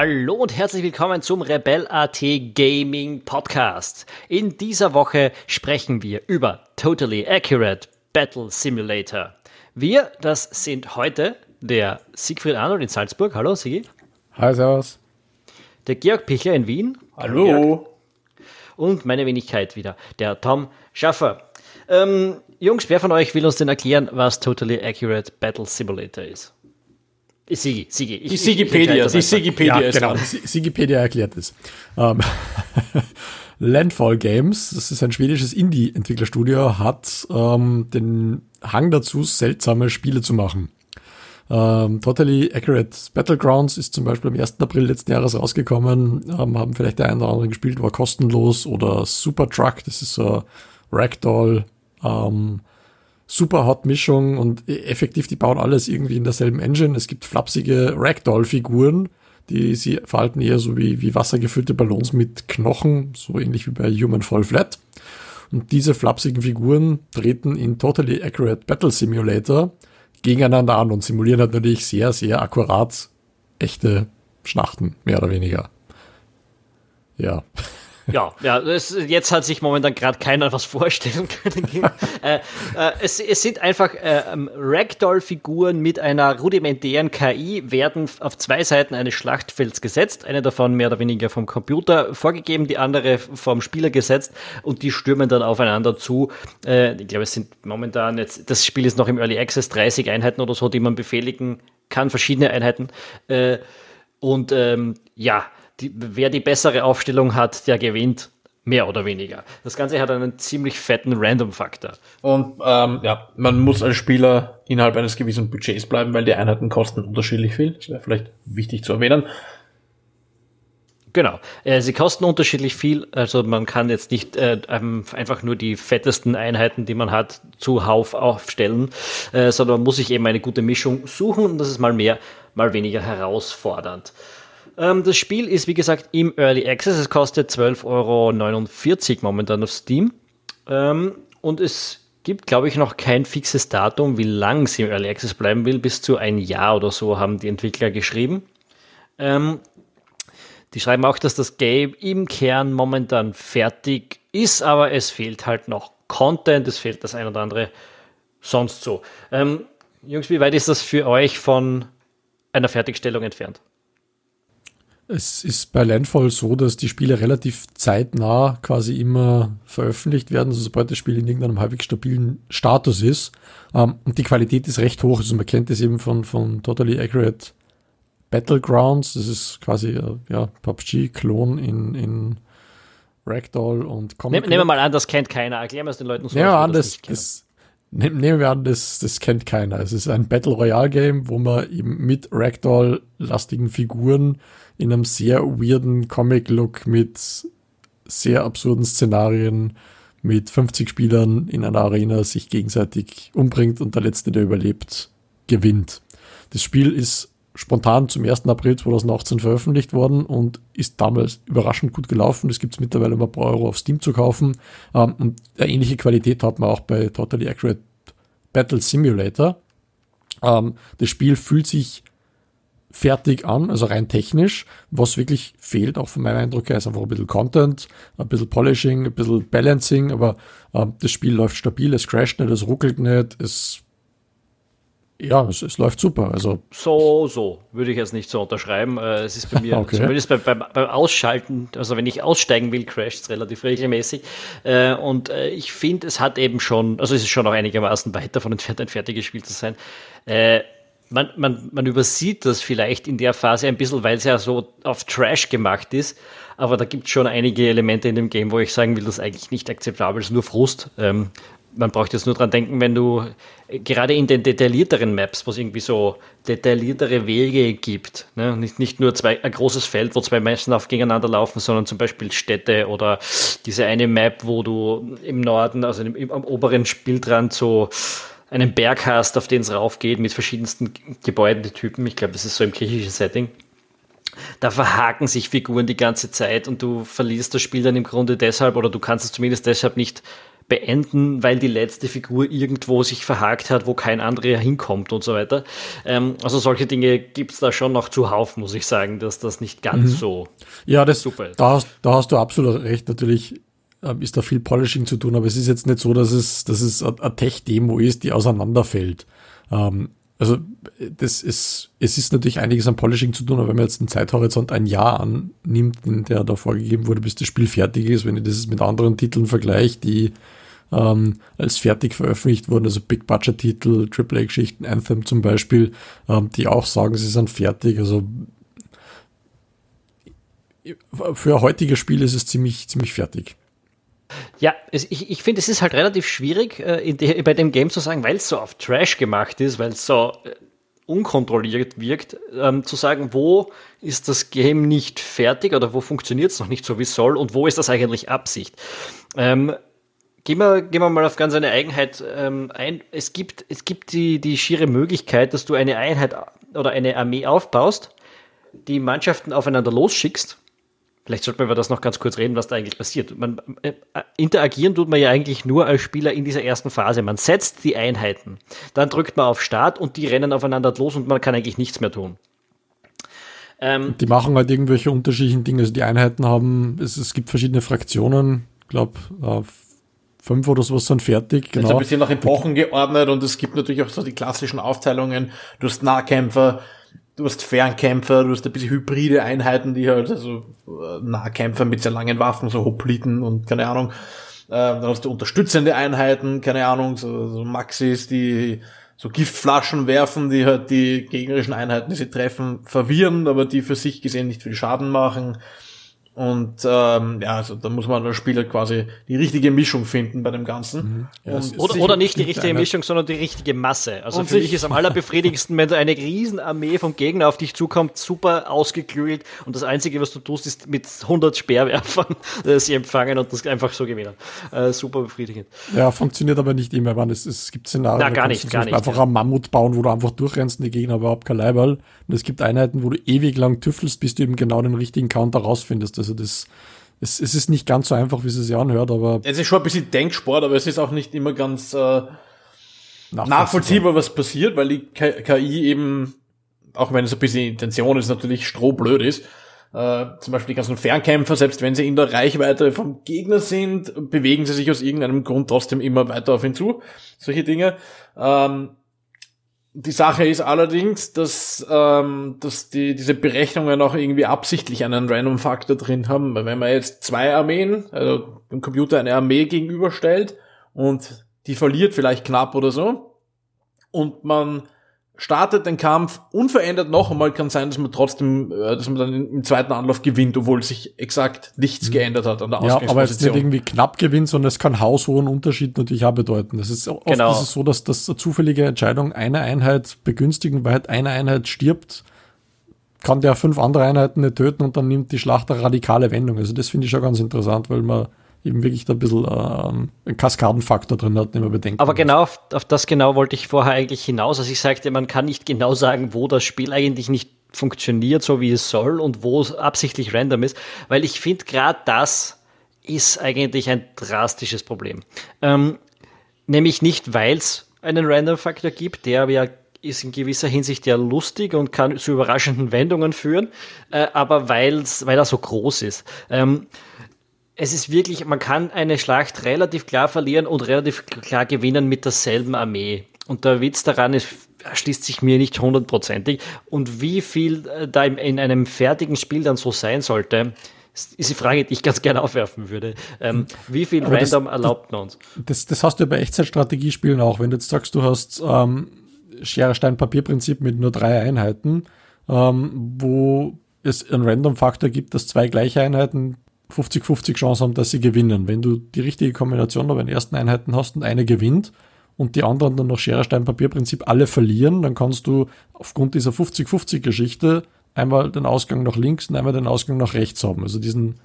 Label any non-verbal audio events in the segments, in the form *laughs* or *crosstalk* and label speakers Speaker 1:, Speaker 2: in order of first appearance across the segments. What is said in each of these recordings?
Speaker 1: Hallo und herzlich willkommen zum Rebel.at Gaming Podcast. In dieser Woche sprechen wir über Totally Accurate Battle Simulator. Wir, das sind heute der Siegfried Arnold in Salzburg. Hallo, Sigi.
Speaker 2: Hi, servus.
Speaker 1: Der Georg Pichler in Wien.
Speaker 3: Hallo. Hallo
Speaker 1: und meine Wenigkeit wieder, der Tom Schaffer. Ähm, Jungs, wer von euch will uns denn erklären, was Totally Accurate Battle Simulator ist?
Speaker 3: Sigi, Sigi. Ich, die Sigipedia, die Sigipedia
Speaker 2: ja, genau. Sigipedia erklärt es. Um, ähm, *laughs* Landfall Games, das ist ein schwedisches Indie-Entwicklerstudio, hat ähm, den Hang dazu, seltsame Spiele zu machen. Ähm, Totally Accurate Battlegrounds ist zum Beispiel am 1. April letzten Jahres rausgekommen, ähm, haben vielleicht der eine oder andere gespielt, war kostenlos oder Super Truck, das ist so Ragdoll, ähm, super Hot Mischung und e-, effektiv, die bauen alles irgendwie in derselben Engine. Es gibt flapsige Ragdoll-Figuren, die sie verhalten eher so wie, wie wassergefüllte Ballons mit Knochen, so ähnlich wie bei Human Fall Flat. Und diese flapsigen Figuren treten in Totally Accurate Battle Simulator gegeneinander an und simulieren halt natürlich sehr, sehr akkurat echte Schlachten, mehr oder weniger. Ja.
Speaker 1: Ja, ja, das, jetzt hat sich momentan gerade keiner was vorstellen können. *laughs* äh, äh, es, es, sind einfach äh, ähm, Ragdoll-Figuren mit einer rudimentären KI, werden auf zwei Seiten eines Schlachtfelds gesetzt, eine davon mehr oder weniger vom Computer vorgegeben, die andere vom Spieler gesetzt und die stürmen dann aufeinander zu. Äh, ich glaube, es sind momentan jetzt, das Spiel ist noch im Early Access, 30 Einheiten oder so, die man befehligen kann, verschiedene Einheiten. Äh, und ähm, ja, die, wer die bessere Aufstellung hat, der gewinnt. Mehr oder weniger. Das Ganze hat einen ziemlich fetten Random-Faktor.
Speaker 3: Und ähm, ja, man muss als Spieler innerhalb eines gewissen Budgets bleiben, weil die Einheiten kosten unterschiedlich viel. Das wäre vielleicht wichtig zu erwähnen.
Speaker 1: Genau. Äh, sie kosten unterschiedlich viel. Also man kann jetzt nicht äh, einfach nur die fettesten Einheiten, die man hat, zuhauf aufstellen, äh, sondern man muss sich eben eine gute Mischung suchen und das ist mal mehr, mal weniger herausfordernd. Ähm, das Spiel ist, wie gesagt, im Early Access. Es kostet 12,49 Euro momentan auf Steam. Ähm, und es gibt, glaube ich, noch kein fixes Datum, wie lang es im Early Access bleiben will. Bis zu ein Jahr oder so haben die Entwickler geschrieben. Ähm, die schreiben auch, dass das Game im Kern momentan fertig ist, aber es fehlt halt noch Content, es fehlt das ein oder andere sonst so. Ähm, Jungs, wie weit ist das für euch von einer Fertigstellung entfernt?
Speaker 2: Es ist bei Landfall so, dass die Spiele relativ zeitnah quasi immer veröffentlicht werden, also sobald das Spiel in irgendeinem halbwegs stabilen Status ist. Ähm, und die Qualität ist recht hoch. Also man kennt das eben von, von Totally Accurate Battlegrounds. Das ist quasi äh, ja, PUBG-Klon in, in Ragdoll und
Speaker 1: Comic. Nehmen wir mal an, das kennt keiner. Erklären wir es den Leuten so.
Speaker 2: Nehmen wir an, das, das, nehmen wir an, das, das kennt keiner. Es ist ein Battle Royale Game, wo man eben mit Ragdoll-lastigen Figuren in einem sehr weirden Comic-Look mit sehr absurden Szenarien mit 50 Spielern in einer Arena sich gegenseitig umbringt und der Letzte, der überlebt, gewinnt. Das Spiel ist spontan zum 1. April 2018 veröffentlicht worden und ist damals überraschend gut gelaufen. Es gibt es mittlerweile um ein paar Euro auf Steam zu kaufen. Ähm, und eine ähnliche Qualität hat man auch bei Totally Accurate Battle Simulator. Ähm, das Spiel fühlt sich fertig an, also rein technisch. Was wirklich fehlt, auch von meinem Eindruck her, ist einfach ein bisschen Content, ein bisschen Polishing, ein bisschen Balancing, aber äh, das Spiel läuft stabil, es crasht nicht, es ruckelt nicht, es ja, es, es, läuft super. Also
Speaker 1: so, so würde ich jetzt nicht so unterschreiben. Äh, es ist bei mir *laughs* okay. zumindest beim, beim, beim, Ausschalten, also wenn ich aussteigen will, crasht es relativ regelmäßig. Äh, und äh, ich finde, es hat eben schon, also es ist schon noch einigermaßen weit davon entfernt, ein fertiges Spiel zu sein man, man, man übersieht das vielleicht in der Phase ein bisschen, weil es ja so auf Trash gemacht ist. Aber da gibt es schon einige Elemente in dem Game, wo ich sagen will, das ist eigentlich nicht akzeptabel, es ist nur Frust. Ähm, man braucht jetzt nur dran denken, wenn du äh, gerade in den detaillierteren Maps, wo es irgendwie so detailliertere Wege gibt, ne? nicht, nicht nur zwei, ein großes Feld, wo zwei Menschen auf gegeneinander laufen, sondern zum Beispiel Städte oder diese eine Map, wo du im Norden, also im, im, am oberen Spieldrand so einen Berg hast, auf den es raufgeht mit verschiedensten Gebäudetypen. Ich glaube, das ist so im griechischen Setting. Da verhaken sich Figuren die ganze Zeit und du verlierst das Spiel dann im Grunde deshalb oder du kannst es zumindest deshalb nicht beenden, weil die letzte Figur irgendwo sich verhakt hat, wo kein anderer hinkommt und so weiter. Ähm, also solche Dinge gibt es da schon noch zuhauf, muss ich sagen, dass das nicht ganz mhm. so
Speaker 2: ja, das, super ist. Da hast, da hast du absolut recht. Natürlich ähm, ist da viel Polishing zu tun, aber es ist jetzt nicht so, dass es, dass es eine Tech-Demo ist, die auseinanderfällt. Ähm, also das ist, es ist natürlich einiges an Polishing zu tun, aber wenn man jetzt einen Zeithorizont ein Jahr annimmt, in der da vorgegeben wurde, bis das Spiel fertig ist, wenn ich das mit anderen Titeln vergleiche, die ähm, als fertig veröffentlicht wurden, also Big Budget Titel, AAA-Geschichten, Anthem zum Beispiel, ähm, die auch sagen, sie sind fertig. Also für ein heutiges Spiel ist es ziemlich, ziemlich fertig.
Speaker 1: Ja, es, ich, ich finde, es ist halt relativ schwierig, äh, de, bei dem Game zu sagen, weil es so auf Trash gemacht ist, weil es so äh, unkontrolliert wirkt, ähm, zu sagen, wo ist das Game nicht fertig oder wo funktioniert es noch nicht so, wie es soll und wo ist das eigentlich Absicht. Ähm, gehen, wir, gehen wir mal auf ganz eine Eigenheit ähm, ein. Es gibt, es gibt die, die schiere Möglichkeit, dass du eine Einheit oder eine Armee aufbaust, die Mannschaften aufeinander losschickst Vielleicht sollten wir über das noch ganz kurz reden, was da eigentlich passiert. Man, äh, interagieren tut man ja eigentlich nur als Spieler in dieser ersten Phase. Man setzt die Einheiten, dann drückt man auf Start und die rennen aufeinander los und man kann eigentlich nichts mehr tun.
Speaker 2: Ähm, die machen halt irgendwelche unterschiedlichen Dinge. Also die Einheiten haben, es, es gibt verschiedene Fraktionen, ich glaube, äh, fünf oder sowas sind fertig.
Speaker 3: Genau. Also ein bisschen nach Epochen geordnet und es gibt natürlich auch so die klassischen Aufteilungen. Du hast Nahkämpfer, du hast Fernkämpfer, du hast ein bisschen hybride Einheiten, die halt, also äh, Nahkämpfer mit sehr langen Waffen, so Hopliten und keine Ahnung. Äh, dann hast du unterstützende Einheiten, keine Ahnung, so, so Maxis, die so Giftflaschen werfen, die halt die gegnerischen Einheiten, die sie treffen, verwirren, aber die für sich gesehen nicht viel Schaden machen. Und ähm, ja, also da muss man als Spieler quasi die richtige Mischung finden bei dem Ganzen. Mhm.
Speaker 1: Ja, oder, oder nicht die richtige Mischung, sondern die richtige Masse. Also für mich ist am allerbefriedigendsten, wenn eine Riesenarmee vom Gegner auf dich zukommt, super ausgeklügelt und das Einzige, was du tust, ist mit 100 Speerwerfern *laughs* äh, sie empfangen und das einfach so gewinnen. Äh, super befriedigend.
Speaker 2: Ja, funktioniert aber nicht immer. Man, es, es gibt Szenarien,
Speaker 1: Na, gar nicht, gar nicht,
Speaker 2: einfach ja. einen Mammut bauen, wo du einfach durchrennst und die Gegner überhaupt kein Leiberl. Und es gibt Einheiten, wo du ewig lang tüffelst, bis du eben genau den richtigen Counter rausfindest. Das also das, es, es ist nicht ganz so einfach, wie es sich anhört, aber.
Speaker 3: Es ist schon ein bisschen Denksport, aber es ist auch nicht immer ganz äh, nachvollziehbar, was passiert, weil die KI eben, auch wenn es ein bisschen Intention ist, natürlich strohblöd ist. Äh, zum Beispiel die ganzen Fernkämpfer, selbst wenn sie in der Reichweite vom Gegner sind, bewegen sie sich aus irgendeinem Grund trotzdem immer weiter auf ihn zu. Solche Dinge. Ähm, die Sache ist allerdings, dass, ähm, dass die, diese Berechnungen auch irgendwie absichtlich einen Random-Faktor drin haben. Weil wenn man jetzt zwei Armeen, also dem Computer eine Armee gegenüberstellt und die verliert vielleicht knapp oder so und man startet den Kampf unverändert noch einmal, kann sein, dass man trotzdem, äh, dass man dann im zweiten Anlauf gewinnt, obwohl sich exakt nichts mhm. geändert hat an der
Speaker 2: Ja, aber jetzt nicht irgendwie knapp gewinnt, sondern es kann haushohen Unterschied natürlich auch bedeuten. Das ist oft genau. ist es so, dass das eine zufällige Entscheidung eine Einheit begünstigen, weil halt eine Einheit stirbt, kann der fünf andere Einheiten nicht töten und dann nimmt die Schlacht eine radikale Wendung. Also das finde ich schon ganz interessant, weil man eben wirklich da ein bisschen ähm, einen Kaskadenfaktor drin hat, den man bedenken
Speaker 1: Aber genau auf, auf, das genau wollte ich vorher eigentlich hinaus. Also ich sagte, man kann nicht genau sagen, wo das Spiel eigentlich nicht funktioniert, so wie es soll und wo es absichtlich random ist, weil ich finde, gerade das ist eigentlich ein drastisches Problem. Ähm, nämlich nicht, weil es einen Random-Faktor gibt, der ja ist in gewisser Hinsicht ja lustig und kann zu überraschenden Wendungen führen, äh, aber weil's, weil er so groß ist. Ähm, es ist wirklich, man kann eine Schlacht relativ klar verlieren und relativ klar gewinnen mit derselben Armee. Und der Witz daran ist, erschließt sich mir nicht hundertprozentig. Und wie viel äh, da in einem fertigen Spiel dann so sein sollte, ist die Frage, die ich ganz gerne aufwerfen würde. Ähm, wie viel Aber Random das, erlaubt man uns?
Speaker 2: Das, das hast du bei Echtzeitstrategiespielen auch. Wenn du jetzt sagst, du hast ähm, Schere, Stein, Papier-Prinzip mit nur drei Einheiten, ähm, wo es einen Random-Faktor gibt, dass zwei gleiche Einheiten 50-50 Chance haben, dass sie gewinnen. Wenn du die richtige Kombination bei den ersten Einheiten hast und eine gewinnt und die anderen dann nach Schere, Stein, Papier Prinzip alle verlieren, dann kannst du aufgrund dieser 50-50 Geschichte einmal den Ausgang nach links und einmal den Ausgang nach rechts haben. Also diesen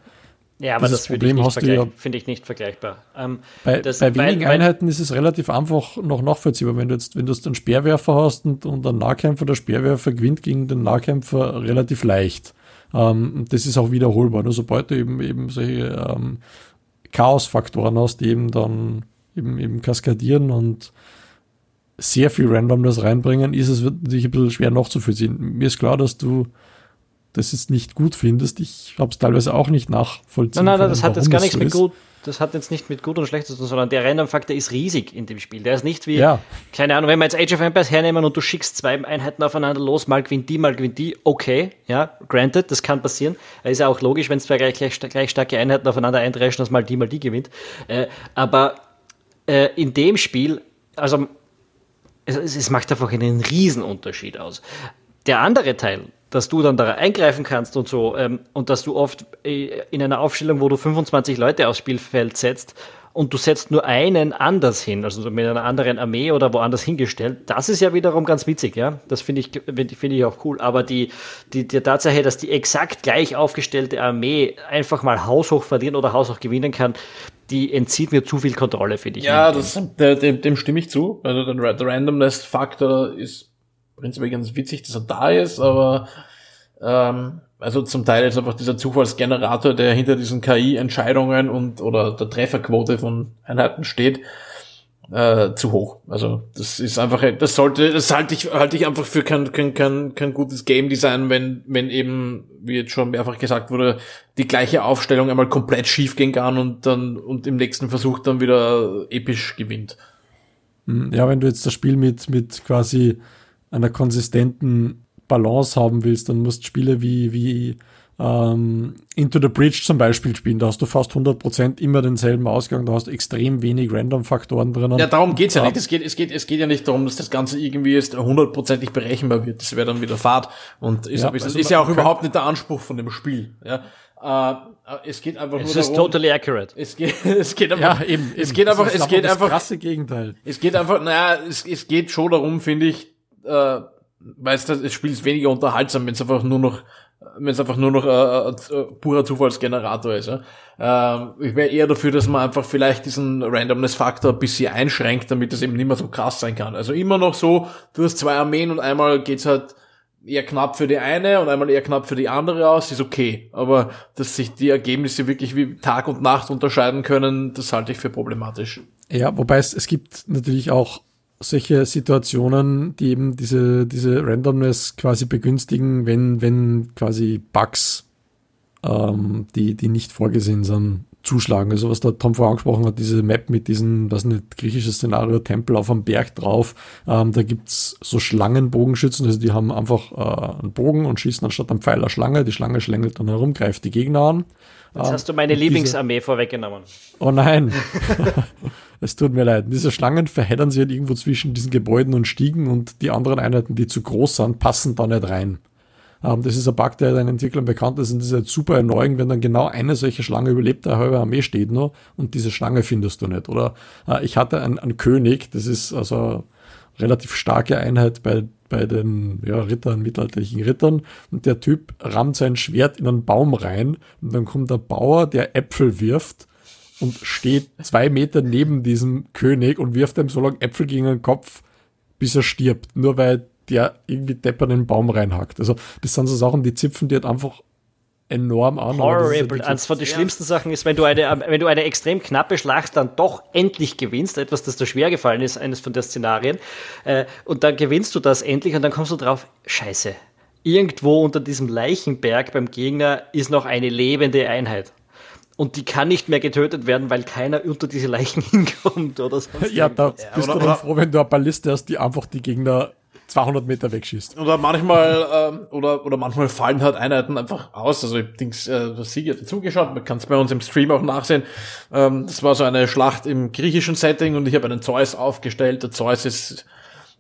Speaker 1: ja, aber das Problem hast du ja, finde ich nicht vergleichbar.
Speaker 2: Ähm, bei, das, bei wenigen weil, Einheiten ist es relativ einfach noch nachvollziehbar. Wenn du jetzt, wenn du jetzt einen Speerwerfer hast und, und einen Nahkämpfer, der Speerwerfer gewinnt gegen den Nahkämpfer relativ leicht. Ähm, das ist auch wiederholbar. Nur sobald du eben, eben solche ähm, Chaosfaktoren hast, die eben dann eben, eben kaskadieren und sehr viel Randomness reinbringen, ist es natürlich ein bisschen schwer nachzuvollziehen. Mir ist klar, dass du das jetzt nicht gut findest. Ich habe es teilweise auch nicht nachvollziehen.
Speaker 1: Nein, nein, nein das hat jetzt gar nichts so mit gut, das hat jetzt nicht mit gut und schlecht zu tun, sondern der Random-Faktor ist riesig in dem Spiel. Der ist nicht wie, ja. keine Ahnung, wenn wir jetzt Age of Empires hernehmen und du schickst zwei Einheiten aufeinander los, mal gewinnt die, mal gewinnt die, okay, ja, granted, das kann passieren. Ist ja auch logisch, wenn zwei gleich, gleich, gleich starke Einheiten aufeinander eindreschen, dass mal die, mal die gewinnt. Äh, aber äh, in dem Spiel, also es, es macht einfach einen Riesenunterschied aus. Der andere Teil, dass du dann da eingreifen kannst und so ähm, und dass du oft äh, in einer Aufstellung, wo du 25 Leute aufs Spielfeld setzt und du setzt nur einen anders hin, also mit einer anderen Armee oder woanders hingestellt, das ist ja wiederum ganz witzig, ja. Das finde ich, finde ich auch cool. Aber die, die, die Tatsache, dass die exakt gleich aufgestellte Armee einfach mal haushoch verlieren oder haushoch gewinnen kann, die entzieht mir zu viel Kontrolle, finde ich.
Speaker 3: Ja, das, dem, dem stimme ich zu. Also der, der Randomness-Faktor ist prinzipiell ganz witzig, dass er da ist, aber ähm, also zum Teil ist einfach dieser Zufallsgenerator, der hinter diesen KI-Entscheidungen und oder der Trefferquote von Einheiten steht, äh, zu hoch. Also das ist einfach, das sollte, das halte ich, halte ich einfach für kein, kein, kein, kein gutes Game Design, wenn, wenn eben, wie jetzt schon mehrfach gesagt wurde, die gleiche Aufstellung einmal komplett schief gehen kann und dann und im nächsten Versuch dann wieder episch gewinnt.
Speaker 2: Ja, wenn du jetzt das Spiel mit, mit quasi einer konsistenten Balance haben willst, dann musst Spiele wie, wie ähm, Into the Bridge zum Beispiel spielen. Da hast du fast 100% immer denselben Ausgang, da hast du extrem wenig Random-Faktoren drin.
Speaker 3: Ja, darum geht's ja nicht. Es geht, es, geht, es geht ja nicht darum, dass das Ganze irgendwie jetzt hundertprozentig berechenbar wird. Das wäre dann wieder Fahrt. Und ist, ja, also ist ja auch überhaupt nicht der Anspruch von dem Spiel. Ja. Äh, es geht einfach
Speaker 1: es nur ist darum, totally accurate.
Speaker 3: Es geht, *laughs* es geht einfach, ja, eben, es geht einfach, es geht einfach,
Speaker 2: krasse Gegenteil.
Speaker 3: Es geht einfach, naja, es, es geht schon darum, finde ich, äh, weißt du, das Spiel ist weniger unterhaltsam, wenn es einfach nur noch wenn es einfach nur noch äh, äh, purer Zufallsgenerator ist. Ja? Ähm, ich wäre eher dafür, dass man einfach vielleicht diesen Randomness-Faktor ein bisschen einschränkt, damit es eben nicht mehr so krass sein kann. Also immer noch so, du hast zwei Armeen und einmal geht's halt eher knapp für die eine und einmal eher knapp für die andere aus, ist okay. Aber dass sich die Ergebnisse wirklich wie Tag und Nacht unterscheiden können, das halte ich für problematisch.
Speaker 2: Ja, wobei es, es gibt natürlich auch solche Situationen, die eben diese, diese Randomness quasi begünstigen, wenn, wenn quasi Bugs, ähm, die, die nicht vorgesehen sind, zuschlagen. Also was der Tom vorher angesprochen hat, diese Map mit diesem, was nicht, griechisches Szenario, Tempel auf einem Berg drauf, ähm, da gibt's so Schlangenbogenschützen, also die haben einfach äh, einen Bogen und schießen anstatt einem Pfeiler Schlange, die Schlange schlängelt dann herum, greift die Gegner an.
Speaker 1: Jetzt ähm, hast du meine Lieblingsarmee vorweggenommen.
Speaker 2: Oh nein. *laughs* Es tut mir leid. Diese Schlangen verheddern sich halt irgendwo zwischen diesen Gebäuden und Stiegen und die anderen Einheiten, die zu groß sind, passen da nicht rein. Ähm, das ist ein Bug, der den Entwicklern bekannt ist und das ist halt super erneuend, wenn dann genau eine solche Schlange überlebt, eine halbe Armee steht noch und diese Schlange findest du nicht. Oder äh, ich hatte einen, einen König, das ist also relativ starke Einheit bei, bei den ja, Rittern, mittelalterlichen Rittern. Und der Typ rammt sein Schwert in einen Baum rein und dann kommt der Bauer, der Äpfel wirft und steht zwei Meter neben diesem König und wirft ihm so lange Äpfel gegen den Kopf, bis er stirbt. Nur weil der irgendwie deppert in den Baum reinhackt. Also, das sind so Sachen, die zipfen die halt einfach enorm an.
Speaker 1: Horrible. Ja Eines von den schlimmsten Sachen ist, wenn du, eine, wenn du eine extrem knappe Schlacht dann doch endlich gewinnst, etwas, das dir schwer gefallen ist, eines von den Szenarien, äh, und dann gewinnst du das endlich und dann kommst du drauf, scheiße, irgendwo unter diesem Leichenberg beim Gegner ist noch eine lebende Einheit und die kann nicht mehr getötet werden, weil keiner unter diese Leichen *laughs* hinkommt oder sonst
Speaker 2: Ja, da bist ja, oder, du dann froh, wenn du eine Balliste hast, die einfach die Gegner 200 Meter wegschießt.
Speaker 3: Oder manchmal, ähm, oder, oder manchmal fallen halt Einheiten einfach aus. Also ich denke, äh, Sieg hat zugeschaut, man kann es bei uns im Stream auch nachsehen. Ähm, das war so eine Schlacht im griechischen Setting und ich habe einen Zeus aufgestellt. Der Zeus ist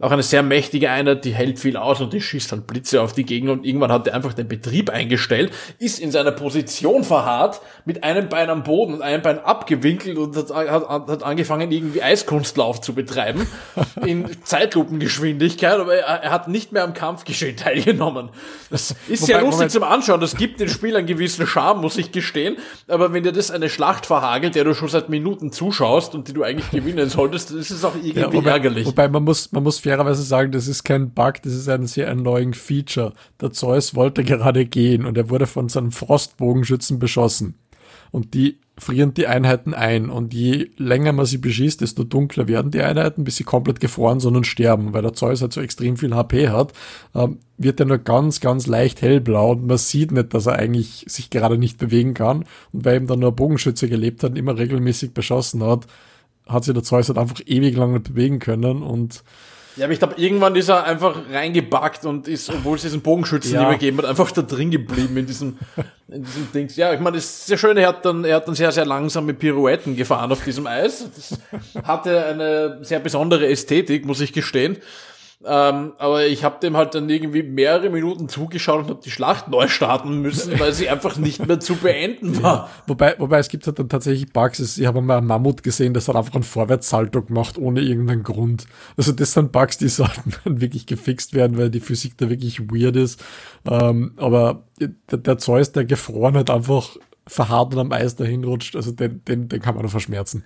Speaker 3: auch eine sehr mächtige Einheit, die hält viel aus und die schießt dann Blitze auf die Gegner und irgendwann hat er einfach den Betrieb eingestellt, ist in seiner Position verharrt, mit einem Bein am Boden und einem Bein abgewinkelt und hat, hat, hat angefangen, irgendwie Eiskunstlauf zu betreiben, *laughs* in Zeitlupengeschwindigkeit, aber er, er, hat nicht mehr am Kampfgeschehen *laughs* teilgenommen. Das ist Wobei, sehr lustig Moment. zum Anschauen, das gibt den Spiel einen gewissen Charme, muss ich gestehen, aber wenn dir das eine Schlacht verhagelt, der du schon seit Minuten zuschaust und die du eigentlich gewinnen solltest, ist es auch irgendwie ja,
Speaker 2: wobei,
Speaker 3: ärgerlich.
Speaker 2: Wobei man muss, man muss fairerweise sagen, das ist kein Bug, das ist ein sehr annoying Feature. Der Zeus wollte gerade gehen und er wurde von seinem Frostbogenschützen beschossen. Und die frieren die Einheiten ein. Und je länger man sie beschießt, desto dunkler werden die Einheiten, bis sie komplett gefroren sind und sterben. Weil der Zeus halt so extrem viel HP hat, ähm, wird er nur ganz, ganz leicht hellblau und man sieht nicht, dass er eigentlich sich gerade nicht bewegen kann. Und weil ihm dann nur ein Bogenschütze gelebt hat und immer regelmäßig beschossen hat, hat sich der Zeus halt einfach ewig lang nicht bewegen können und
Speaker 3: ja, aber ich glaube, irgendwann ist er einfach reingebackt und ist, obwohl es diesen Bogenschützen ja. gegeben hat, einfach da drin geblieben in diesem, in diesem Dings. Ja, ich meine, das ist sehr schön. Er hat dann, er hat dann sehr, sehr langsame Pirouetten gefahren auf diesem Eis. Das hatte eine sehr besondere Ästhetik, muss ich gestehen. Ähm, aber ich habe dem halt dann irgendwie mehrere Minuten zugeschaut und habe die Schlacht neu starten müssen, weil sie einfach nicht mehr zu beenden war. Ja,
Speaker 2: wobei, wobei es gibt halt dann tatsächlich Bugs. Ich habe mal einen Mammut gesehen, das hat einfach einen Vorwärtssalto gemacht, ohne irgendeinen Grund. Also das sind Bugs, die *laughs* sollten dann wirklich gefixt werden, weil die Physik da wirklich weird ist. Ähm, aber der, der Zeus, der gefroren hat, einfach verharrt und am Eis dahin rutscht, also den, den, den kann man nur verschmerzen.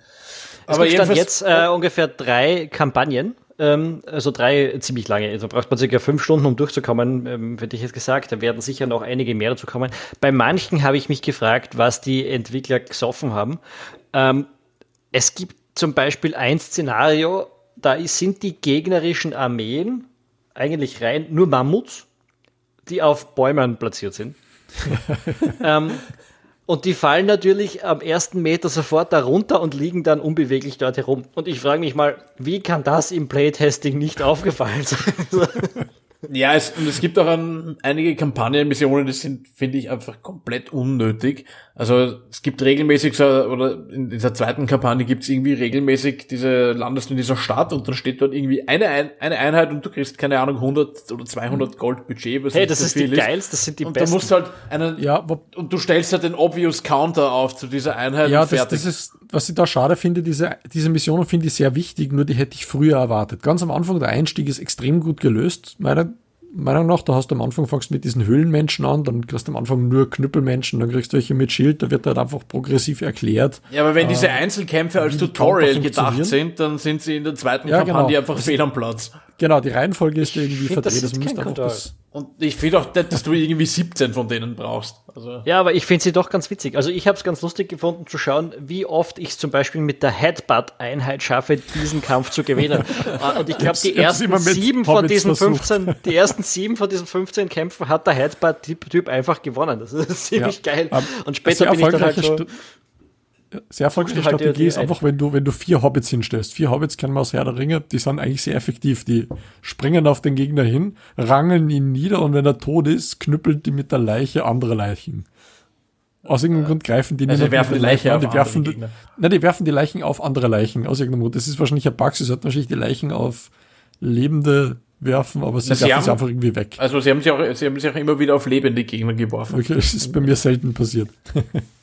Speaker 1: Es aber gibt dann jetzt äh, ungefähr drei Kampagnen ähm, also drei ziemlich lange. Also braucht man circa fünf Stunden, um durchzukommen, ähm, hätte ich jetzt gesagt. Da werden sicher noch einige mehr dazu kommen. Bei manchen habe ich mich gefragt, was die Entwickler gesoffen haben. Ähm, es gibt zum Beispiel ein Szenario, da sind die gegnerischen Armeen eigentlich rein nur Mammuts, die auf Bäumen platziert sind. *laughs* ähm, und die fallen natürlich am ersten Meter sofort darunter und liegen dann unbeweglich dort herum. Und ich frage mich mal, wie kann das im Playtesting nicht aufgefallen sein? *laughs*
Speaker 3: Ja, es, und es gibt auch an, einige Kampagnenmissionen, die sind, finde ich, einfach komplett unnötig. Also es gibt regelmäßig so, oder in dieser zweiten Kampagne gibt es irgendwie regelmäßig diese, landest in dieser Stadt und dann steht dort irgendwie eine, eine Einheit und du kriegst, keine Ahnung, 100 oder 200 Gold Budget.
Speaker 1: Was hey, das ist die geilsten, das sind die
Speaker 3: und
Speaker 1: besten.
Speaker 3: Und du musst halt einen, ja, und du stellst halt den obvious Counter auf zu dieser Einheit
Speaker 2: ja, und fertig. Das, das ist, was ich da schade finde, diese, diese Missionen finde ich sehr wichtig, nur die hätte ich früher erwartet. Ganz am Anfang, der Einstieg ist extrem gut gelöst, meiner Meinung nach, da hast du am Anfang fangst mit diesen Höhlenmenschen an, dann kriegst du am Anfang nur Knüppelmenschen, dann kriegst du welche mit Schild, da wird halt einfach progressiv erklärt.
Speaker 3: Ja, aber wenn diese äh, Einzelkämpfe als Tutorial gedacht sind, dann sind sie in der zweiten ja, Kampagne genau. einfach fehl am Platz.
Speaker 2: Genau, die Reihenfolge ist irgendwie verdreht. Das, das müsste einfach das,
Speaker 3: und ich finde auch nicht, dass du irgendwie 17 von denen brauchst.
Speaker 1: Also ja, aber ich finde sie doch ganz witzig. Also ich habe es ganz lustig gefunden zu schauen, wie oft ich es zum Beispiel mit der Headbutt-Einheit schaffe, diesen Kampf zu gewinnen. Ah, *laughs* und ich glaube, die ersten sieben von diesen 15, die ersten sieben von diesen 15 Kämpfen hat der Headbutt-Typ einfach gewonnen. Das ist *laughs* ziemlich ja, geil. Und später bin ich dann halt so,
Speaker 2: sehr erfolgreiche halt Strategie ist einfach, wenn du, wenn du vier Hobbits hinstellst. Vier Hobbits kennen wir aus Herr der Ringe, die sind eigentlich sehr effektiv. Die springen auf den Gegner hin, rangeln ihn nieder und wenn er tot ist, knüppeln die mit der Leiche andere Leichen. Aus irgendeinem Grund greifen die
Speaker 3: also nicht werfen die Leiche
Speaker 2: an, die werfen, die, nein, die werfen die Leichen auf andere Leichen, aus irgendeinem Grund. Das ist wahrscheinlich ein Bug, sie sollten wahrscheinlich die Leichen auf lebende werfen, aber sie, sie werfen haben, sie einfach irgendwie weg.
Speaker 3: Also sie haben sie auch, sie haben sie auch immer wieder auf lebende Gegner geworfen.
Speaker 2: Okay, das ist bei mir selten passiert. *laughs*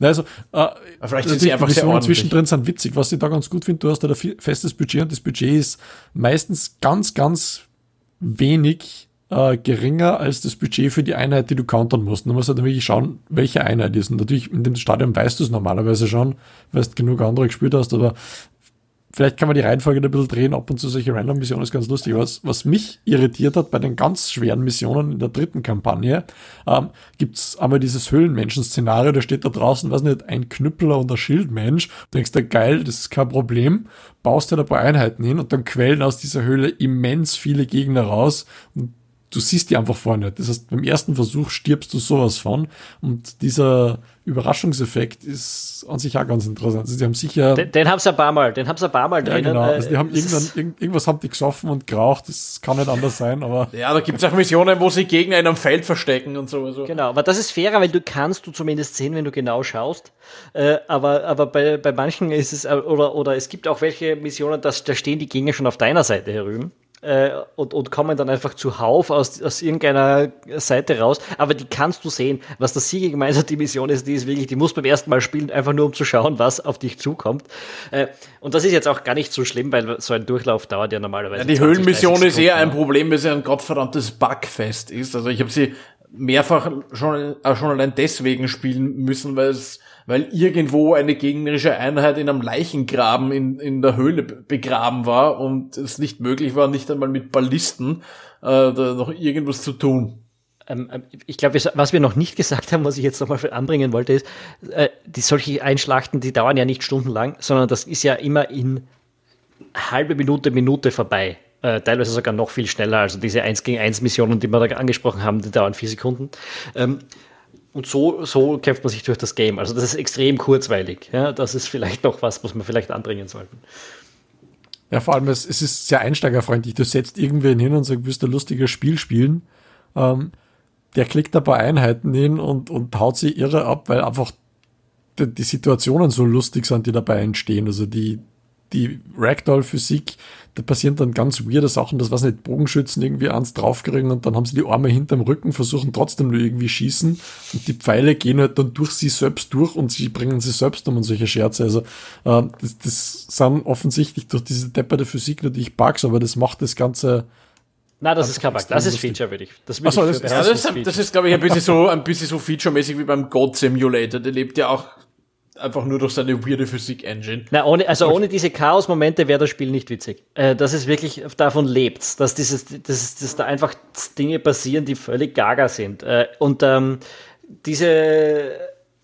Speaker 2: Also, äh,
Speaker 3: vielleicht sind sie einfach die sehr
Speaker 2: zwischendrin sind witzig. Was ich da ganz gut finde, du hast da ein festes Budget und das Budget ist meistens ganz, ganz wenig äh, geringer als das Budget für die Einheit, die du countern musst. Du musst halt wirklich schauen, welche Einheit ist. Und natürlich in dem Stadion weißt du es normalerweise schon, weil du genug andere gespielt hast, aber vielleicht kann man die Reihenfolge ein bisschen drehen, ab und zu solche Random-Missionen ist ganz lustig. Was, was mich irritiert hat bei den ganz schweren Missionen in der dritten Kampagne, ähm, gibt's einmal dieses Höhlenmenschen-Szenario, da steht da draußen, weiß nicht, ein Knüppler und ein Schildmensch. Du denkst dir, geil, das ist kein Problem, baust dir da ein paar Einheiten hin und dann quellen aus dieser Höhle immens viele Gegner raus und du siehst die einfach vorne nicht. Das heißt, beim ersten Versuch stirbst du sowas von. Und dieser Überraschungseffekt ist an sich auch ganz interessant. Also die haben sicher.
Speaker 1: Den, den haben sie ein paar Mal, den haben sie ein paar Mal
Speaker 2: ja, drinnen. Genau. Also die haben irgendwann, irgend, irgendwas haben die gesoffen und geraucht. Das kann nicht anders sein, aber.
Speaker 3: Ja, da gibt es auch Missionen, wo sie Gegner in einem Feld verstecken und so. Also.
Speaker 1: Genau, aber das ist fairer, weil du kannst du zumindest sehen, wenn du genau schaust. Äh, aber, aber bei, bei manchen ist es, oder, oder es gibt auch welche Missionen, dass, da stehen die Gegner schon auf deiner Seite herüben äh, und, und kommen dann einfach zuhauf aus, aus irgendeiner Seite raus. Aber die kannst du sehen. Was das Siege gemeinsam die Mission ist, die ist wirklich, die muss beim ersten Mal spielen, einfach nur um zu schauen, was auf dich zukommt. Äh, und das ist jetzt auch gar nicht so schlimm, weil so ein Durchlauf dauert ja normalerweise. Ja,
Speaker 3: die Höhlenmission ist eher ein Problem, weil sie ein gottverdammtes Bugfest ist. Also ich habe sie mehrfach schon, äh, schon allein deswegen spielen müssen, weil es weil irgendwo eine gegnerische Einheit in einem Leichengraben in, in der Höhle begraben war und es nicht möglich war, nicht einmal mit Ballisten äh, da noch irgendwas zu tun.
Speaker 1: ähm, ähm, ich glaube, was wir noch nicht gesagt haben, was ich jetzt nochmal anbringen wollte, ist, äh, die solche Einschlachten, die dauern ja nicht stundenlang, sondern das ist ja immer in halbe Minute, Minute vorbei. Äh, teilweise sogar noch viel schneller. Also diese 1 gegen 1 Missionen, die wir da angesprochen haben, die dauern vier Sekunden. Ähm, und so, so kämpft man sich durch das Game. Also das ist extrem kurzweilig. Ja? Das ist vielleicht noch was, was wir vielleicht anbringen sollten.
Speaker 2: Ja, vor allem, es, es ist sehr einsteigerfreundlich. Du setzt irgendwen hin und sagst, willst du ein lustiges Spiel spielen? Ähm, der klickt ein paar Einheiten hin und, und haut sie irre ab, weil einfach die, die Situationen so lustig sind, die dabei entstehen. Also die, die Ragdoll-Physik, da passieren dann ganz weirde Sachen, das was nicht, Bogenschützen irgendwie eins draufkriegen und dann haben sie die Arme hinterm Rücken, versuchen trotzdem nur irgendwie schießen und die Pfeile gehen halt dann durch sie selbst durch und sie bringen sie selbst um und solche Scherze. Also äh, das, das sind offensichtlich durch diese depperte Physik natürlich Bugs, aber das macht das Ganze
Speaker 1: Nein, das ist kein Bug. Das ist Feature, würde ich.
Speaker 3: Das, würd so, das, ja, das, ist, das ist, glaube ich, ein bisschen so, ein bisschen so Feature-mäßig wie beim God Simulator. Der lebt ja auch einfach nur durch seine weirde Physik-Engine.
Speaker 1: Na, ohne, also ohne diese Chaos-Momente wäre das Spiel nicht witzig. Äh, das ist wirklich, davon lebt dass dieses, dass, dass da einfach Dinge passieren, die völlig gaga sind. Äh, und ähm, diese,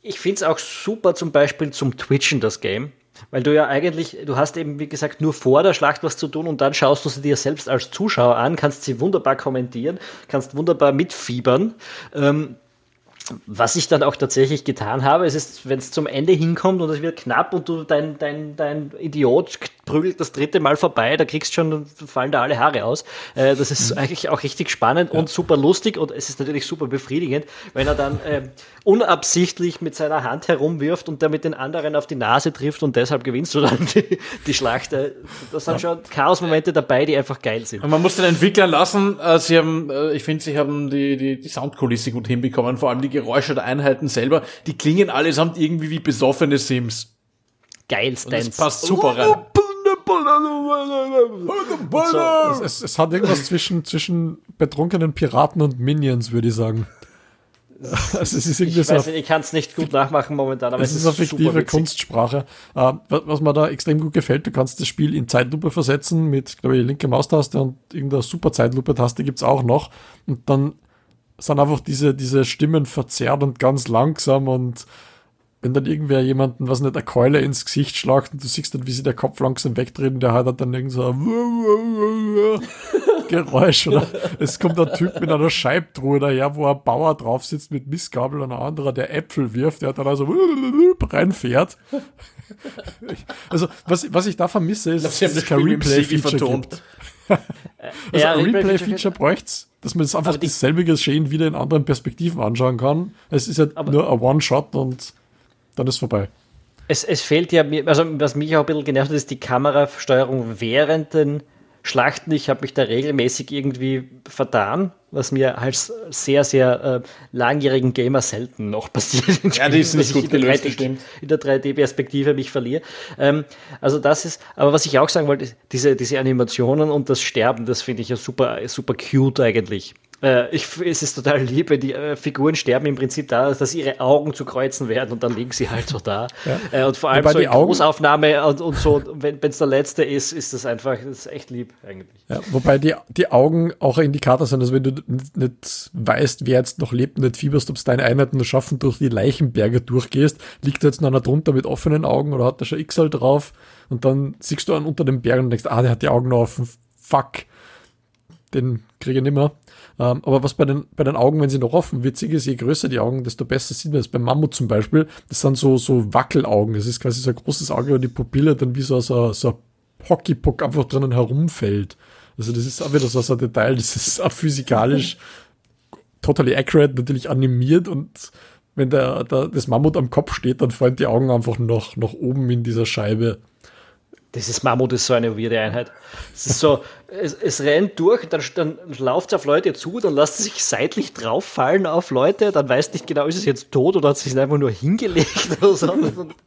Speaker 1: ich finde es auch super zum Beispiel zum Twitchen, das Game. Weil du ja eigentlich, du hast eben, wie gesagt, nur vor der Schlacht was zu tun und dann schaust du sie dir selbst als Zuschauer an, kannst sie wunderbar kommentieren, kannst wunderbar mitfiebern. Ähm, was ich dann auch tatsächlich getan habe, es ist, wenn es zum Ende hinkommt und es wird knapp und du dein, dein, dein Idiot prügelt das dritte Mal vorbei, da kriegst schon, fallen da alle Haare aus. Äh, das ist mhm. eigentlich auch richtig spannend ja. und super lustig und es ist natürlich super befriedigend, wenn er dann äh, unabsichtlich mit seiner Hand herumwirft und damit den anderen auf die Nase trifft und deshalb gewinnst du dann *laughs* die, die Schlacht. Äh, das sind ja. schon Chaos-Momente dabei, die einfach geil sind.
Speaker 3: Und man muss den Entwicklern lassen, äh, sie haben, äh, ich finde, sie haben die, die, die Soundkulisse gut hinbekommen, vor allem die Geräusche der Einheiten selber, die klingen allesamt irgendwie wie besoffene Sims.
Speaker 1: Geil, Stance.
Speaker 3: Das passt super rein.
Speaker 2: So, es, es, es, hat irgendwas zwischen, zwischen betrunkenen Piraten und Minions, würde ich sagen. *laughs*
Speaker 1: Also es ist irgendwie ich so weiß nicht, ich kann es nicht gut nachmachen momentan, aber
Speaker 2: es, es ist, eine fiktive Kunstsprache. Uh, was mir da extrem gut gefällt, du kannst das Spiel in Zeitlupe versetzen mit, glaube ich, linke Maustaste und irgendeiner super Zeitlupe-Taste gibt es auch noch. Und dann sind einfach diese, diese Stimmen verzerrt und ganz langsam und wenn dann irgendwer jemanden, was nicht, eine Keule ins Gesicht schlagt und du siehst dann, wie sie der Kopf langsam wegdreht und der hat dann irgend so *laughs* *laughs* Geräusch oder es kommt ein Typ mit einer Scheibtruhe daher, wo ein Bauer drauf sitzt mit Missgabel und ein anderer, der Äpfel wirft, der dann also reinfährt. Also, was, was ich da vermisse, ist,
Speaker 3: dass es kein Replay-Feature gibt. *laughs*
Speaker 2: also ja, ein Replay-Feature *laughs* bräuchte dass man das einfach dasselbe Geschehen wieder in anderen Perspektiven anschauen kann. Es ist ja nur ein One-Shot und dann ist vorbei.
Speaker 1: Es, es fehlt ja, also was mich auch ein bisschen genervt hat, ist die Kamerasteuerung während den Schlachten. Ich habe mich da regelmäßig irgendwie vertan, was mir als sehr, sehr äh, langjährigen Gamer selten noch *laughs* passiert.
Speaker 3: Ja, die ist nicht gut gelöst,
Speaker 1: in der 3D-Perspektive mich verliere. Ähm, also das ist, aber was ich auch sagen wollte, diese, diese Animationen und das Sterben, das finde ich ja super, super cute eigentlich. Äh, ich, es ist total lieb, wenn die äh, Figuren sterben im Prinzip da, dass ihre Augen zu Kreuzen werden und dann liegen sie halt so da. Ja. Äh, und vor allem Wobei so in Augen, Großaufnahme und, und so, wenn es der letzte ist, ist das einfach, das ist echt lieb eigentlich.
Speaker 2: Ja, wobei die, die Augen auch ein Indikator sind, also wenn du nicht weißt, wer jetzt noch lebt und nicht fieberst, ob es deine Einheiten schaffen, durch die Leichenberge durchgehst, liegt da jetzt noch einer drunter mit offenen Augen oder hat da schon XL drauf und dann siehst du einen unter den Bergen und denkst, ah, der hat die Augen noch offen, fuck, den kriege ich nicht mehr. Ähm, aber was bei den, bei den Augen, wenn sie noch offen, witzig ist, je größer die Augen, desto besser sieht man es. Beim Mammut zum Beispiel, das sind so, so Wackelaugen. Das ist quasi so ein großes Auge, wo die Pupille dann wie so, so, so ein Hockeypuck einfach drinnen herumfällt. Also das ist auch wieder so, so ein Detail, das ist auch physikalisch *laughs* totally accurate, natürlich animiert und wenn der, der, das Mammut am Kopf steht, dann fallen die Augen einfach noch nach oben in dieser Scheibe.
Speaker 1: Dieses Mammut ist so eine weirde Einheit. Es ist so, es, es rennt durch, dann, dann läuft es auf Leute zu, dann lässt es sich seitlich drauffallen auf Leute, dann weiß nicht genau, ist es jetzt tot oder hat es sich einfach nur hingelegt oder so.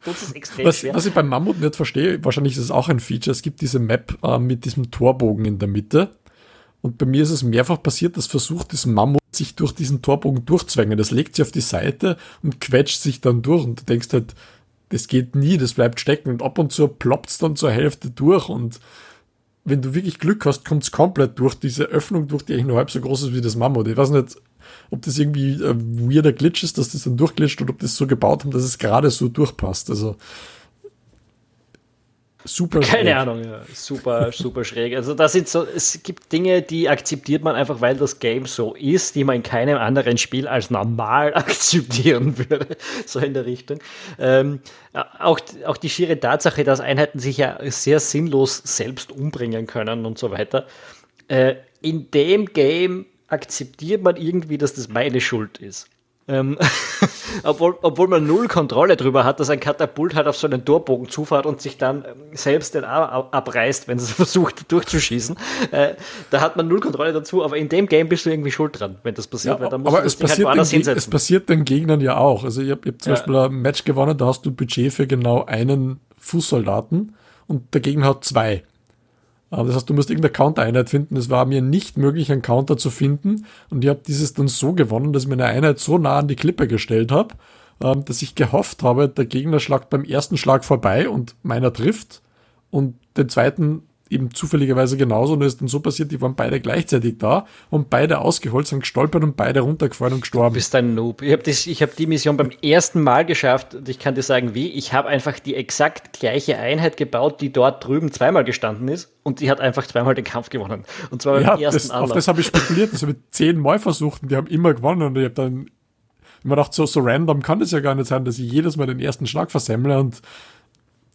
Speaker 2: Das ist extrem was, schwer. was ich beim Mammut nicht verstehe, wahrscheinlich ist es auch ein Feature, es gibt diese Map äh, mit diesem Torbogen in der Mitte. Und bei mir ist es mehrfach passiert, dass versucht, das Mammut sich durch diesen Torbogen durchzwängen. Das legt sich auf die Seite und quetscht sich dann durch. Und du denkst halt, das geht nie, das bleibt stecken und ab und zu ploppt es dann zur Hälfte durch und wenn du wirklich Glück hast, kommt es komplett durch diese Öffnung, durch die eigentlich nur halb so groß ist wie das Mammut. Ich weiß nicht, ob das irgendwie ein weirder Glitch ist, dass das dann durchglitscht und ob das so gebaut haben, dass es gerade so durchpasst. Also
Speaker 1: Super Keine Ahnung, ja. Super, super schräg. Also das sind so, es gibt Dinge, die akzeptiert man einfach, weil das Game so ist, die man in keinem anderen Spiel als normal *laughs* akzeptieren würde. So in der Richtung. Ähm, auch, auch die schiere Tatsache, dass Einheiten sich ja sehr sinnlos selbst umbringen können und so weiter. Äh, in dem Game akzeptiert man irgendwie, dass das meine Schuld ist. Ähm, *laughs* obwohl, obwohl man null Kontrolle darüber hat, dass ein Katapult halt auf so einen Torbogen zufahrt und sich dann ähm, selbst den Arm abreißt, wenn es *laughs* versucht durchzuschießen. Äh, da hat man null Kontrolle dazu, aber in dem Game bist du irgendwie schuld dran, wenn das passiert.
Speaker 2: Ja, aber es passiert, halt den, es passiert den Gegnern ja auch. Also ich habe hab zum ja. Beispiel ein Match gewonnen, da hast du Budget für genau einen Fußsoldaten und der Gegner hat zwei. Das heißt, du musst irgendeine Counter-Einheit finden. Es war mir nicht möglich, einen Counter zu finden. Und ich habe dieses dann so gewonnen, dass ich meine Einheit so nah an die Klippe gestellt habe, ähm, dass ich gehofft habe, der Gegner schlagt beim ersten Schlag vorbei und meiner trifft. Und den zweiten eben zufälligerweise genauso und es ist dann so passiert, die waren beide gleichzeitig da und beide ausgeholt, sind gestolpert und beide runtergefallen und gestorben.
Speaker 1: Du bist ein Noob. Ich habe hab die Mission beim ersten Mal geschafft und ich kann dir sagen, wie. Ich habe einfach die exakt gleiche Einheit gebaut, die dort drüben zweimal gestanden ist und die hat einfach zweimal den Kampf gewonnen. Und zwar beim ja, ersten
Speaker 2: das, Anlauf. Auf das habe ich spekuliert, das habe ich zehnmal versucht und die haben immer gewonnen und ich habe dann immer gedacht, so, so random kann das ja gar nicht sein, dass ich jedes Mal den ersten Schlag versemmle und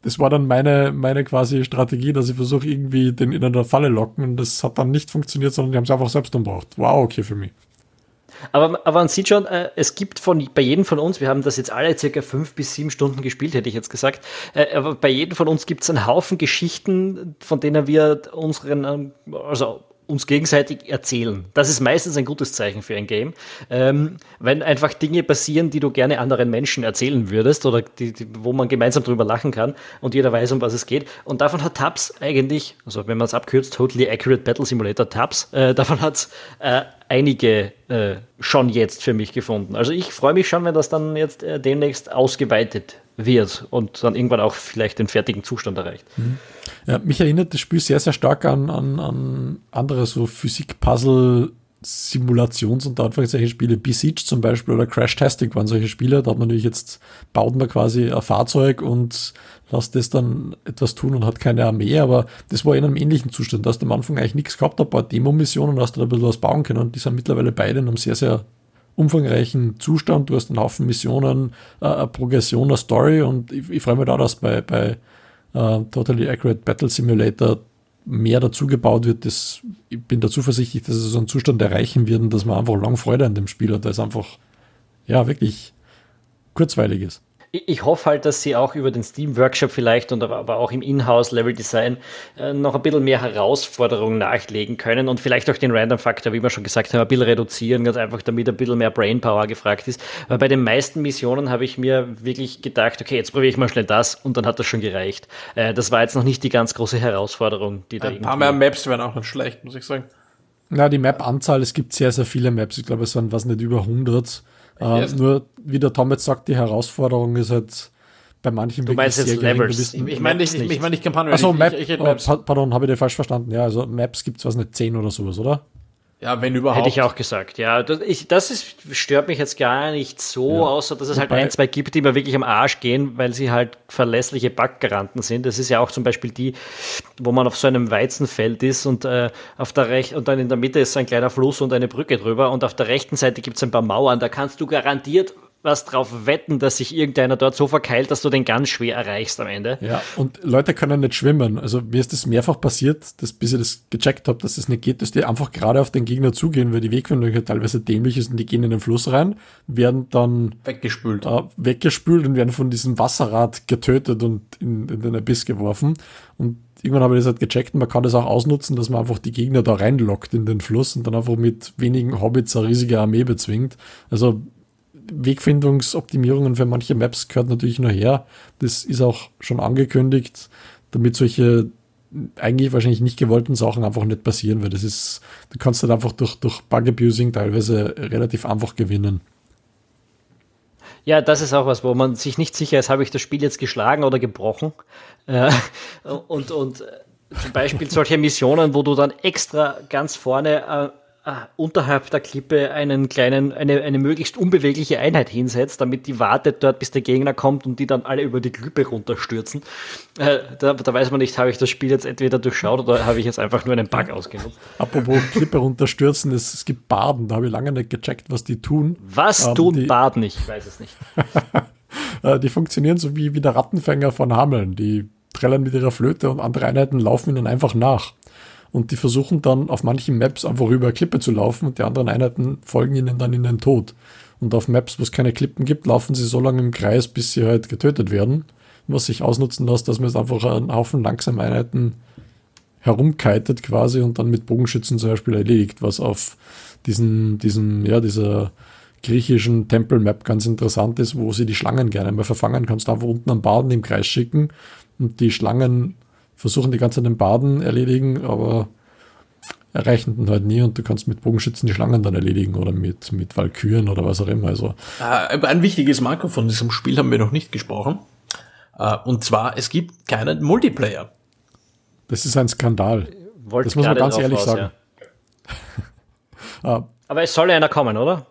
Speaker 2: das war dann meine, meine quasi Strategie, dass ich versuche, irgendwie den in einer Falle locken und das hat dann nicht funktioniert, sondern die haben es einfach selbst umgebracht. Wow, okay für mich.
Speaker 1: Aber, aber man sieht schon, äh, es gibt von, bei jedem von uns, wir haben das jetzt alle circa fünf bis sieben Stunden gespielt, hätte ich jetzt gesagt, äh, aber bei jedem von uns gibt es einen Haufen Geschichten, von denen wir unseren, ähm, also uns gegenseitig erzählen. Das ist meistens ein gutes Zeichen für ein Game. Ähm, wenn einfach Dinge passieren, die du gerne anderen Menschen erzählen würdest oder die, die, wo man gemeinsam drüber lachen kann und jeder weiß, um was es geht. Und davon hat Tabs eigentlich, also wenn man es abkürzt, Totally Accurate Battle Simulator Tabs, äh, davon hat es äh, einige äh, schon jetzt für mich gefunden. Also ich freue mich schon, wenn das dann jetzt äh, demnächst ausgeweitet wird und dann irgendwann auch vielleicht den fertigen Zustand erreicht. Mhm.
Speaker 2: Ja, mich erinnert das Spiel sehr, sehr stark an, an, an andere so Physik-Puzzle- Simulations- und Anführungszeichen Spiele, Besiege zum Beispiel oder Crash Tastic waren solche Spiele. Da hat man natürlich jetzt, baut man quasi ein Fahrzeug und lässt das dann etwas tun und hat keine Armee, aber das war in einem ähnlichen Zustand. Da hast du am Anfang eigentlich nichts gehabt, ein paar Demo-Missionen, hast du da ein bisschen was bauen können und die sind mittlerweile beide in einem sehr, sehr umfangreichen Zustand. Du hast einen Haufen Missionen, äh, eine Progression, eine Story und ich, ich freue mich da, dass bei, bei uh, Totally Accurate Battle Simulator mehr dazu gebaut wird. Das, ich bin da zuversichtlich, dass es so einen Zustand erreichen wird und dass man einfach lang Freude an dem Spiel hat, weil es einfach ja wirklich kurzweilig ist
Speaker 1: ich hoffe halt, dass sie auch über den Steam Workshop vielleicht und aber auch im Inhouse Level Design äh, noch ein bisschen mehr Herausforderungen nachlegen können und vielleicht auch den Random Faktor, wie wir schon gesagt haben, ein bisschen reduzieren, ganz einfach, damit ein bisschen mehr Brainpower gefragt ist. Weil bei den meisten Missionen habe ich mir wirklich gedacht, okay, jetzt probiere ich mal schnell das und dann hat das schon gereicht. Äh, das war jetzt noch nicht die ganz große Herausforderung, die da
Speaker 3: Ein paar mehr Maps wären auch nicht schlecht, muss ich sagen.
Speaker 2: Ja, die Map-Anzahl, es gibt sehr, sehr viele Maps. Ich glaube, es waren was nicht über 100. Äh, nur, wie der Tom jetzt sagt, die Herausforderung ist halt bei manchen
Speaker 1: Du meinst jetzt Levels?
Speaker 3: Ich, ich meine nicht, ich, ich meine nicht Kampagne.
Speaker 2: Achso, Map, ich, ich, oh, pardon, habe ich dir falsch verstanden. Ja, also Maps gibt es was nicht, 10 oder sowas, oder?
Speaker 1: Ja, wenn überhaupt. Hätte ich auch gesagt. Ja, das, ich, das ist, stört mich jetzt gar nicht so, ja. außer dass es halt Wobei, ein, zwei gibt, die mir wirklich am Arsch gehen, weil sie halt verlässliche Backgaranten sind. Das ist ja auch zum Beispiel die, wo man auf so einem Weizenfeld ist und äh, auf der Rech und dann in der Mitte ist so ein kleiner Fluss und eine Brücke drüber und auf der rechten Seite gibt es ein paar Mauern. Da kannst du garantiert was drauf wetten, dass sich irgendeiner dort so verkeilt, dass du den ganz schwer erreichst am Ende.
Speaker 2: Ja, und Leute können nicht schwimmen. Also mir ist das mehrfach passiert, dass, bis ich das gecheckt habe, dass das nicht geht, dass die einfach gerade auf den Gegner zugehen, weil die Wegwendung ja teilweise dämlich ist und die gehen in den Fluss rein, werden dann
Speaker 3: weggespült,
Speaker 2: äh, weggespült und werden von diesem Wasserrad getötet und in, in den Abyss geworfen. Und irgendwann habe ich das halt gecheckt und man kann das auch ausnutzen, dass man einfach die Gegner da reinlockt in den Fluss und dann einfach mit wenigen Hobbits eine riesige Armee bezwingt. Also Wegfindungsoptimierungen für manche Maps gehört natürlich nur her. Das ist auch schon angekündigt, damit solche eigentlich wahrscheinlich nicht gewollten Sachen einfach nicht passieren, weil das ist, du kannst halt einfach durch, durch Bug-Abusing teilweise relativ einfach gewinnen.
Speaker 1: Ja, das ist auch was, wo man sich nicht sicher ist, habe ich das Spiel jetzt geschlagen oder gebrochen. Äh, und, und äh, zum Beispiel solche Missionen, wo du dann extra ganz vorne äh, unterhalb der Klippe einen kleinen, eine, eine möglichst unbewegliche Einheit hinsetzt, damit die wartet dort, bis der Gegner kommt und die dann alle über die Klippe runterstürzen. Äh, da, da weiß man nicht, habe ich das Spiel jetzt entweder durchschaut oder habe ich jetzt einfach nur einen Bug ausgenutzt.
Speaker 2: Apropos Klippe runterstürzen, es, es gibt Baden, da habe ich lange nicht gecheckt, was die tun.
Speaker 1: Was ähm, tun die, Baden? Ich weiß es nicht. *laughs*
Speaker 2: Äh, die funktionieren so wie, wie der Rattenfänger von Hameln. Die trällern mit ihrer Flöte und andere Einheiten laufen ihnen einfach nach. Und die versuchen dann auf manchen Maps einfach über Klippe zu laufen und die anderen Einheiten folgen ihnen dann in den Tod. Und auf Maps, wo es keine Klippen gibt, laufen sie so lange im Kreis, bis sie halt getötet werden. Was sich ausnutzen lässt, dass man jetzt einfach einen Haufen langsame Einheiten herumkitet quasi und dann mit Bogenschützen zum Beispiel erledigt, was auf diesen, diesen, ja, dieser griechischen Tempelmap ganz interessant ist, wo sie die Schlangen gerne mal verfangen kannst. Einfach unten am Baden im Kreis schicken und die Schlangen versuchen die ganze Zeit den Baden erledigen, aber erreichen den halt nie und du kannst mit Bogenschützen die Schlangen dann erledigen oder mit, mit Valkyren oder was auch immer. Also.
Speaker 3: Äh, ein wichtiges Marco von diesem Spiel haben wir noch nicht gesprochen. Äh, und zwar, es gibt keinen Multiplayer.
Speaker 2: Das ist ein Skandal.
Speaker 1: Wollte das muss man ganz ehrlich raus, sagen. Ja. *laughs* Aber es soll ja einer kommen, oder?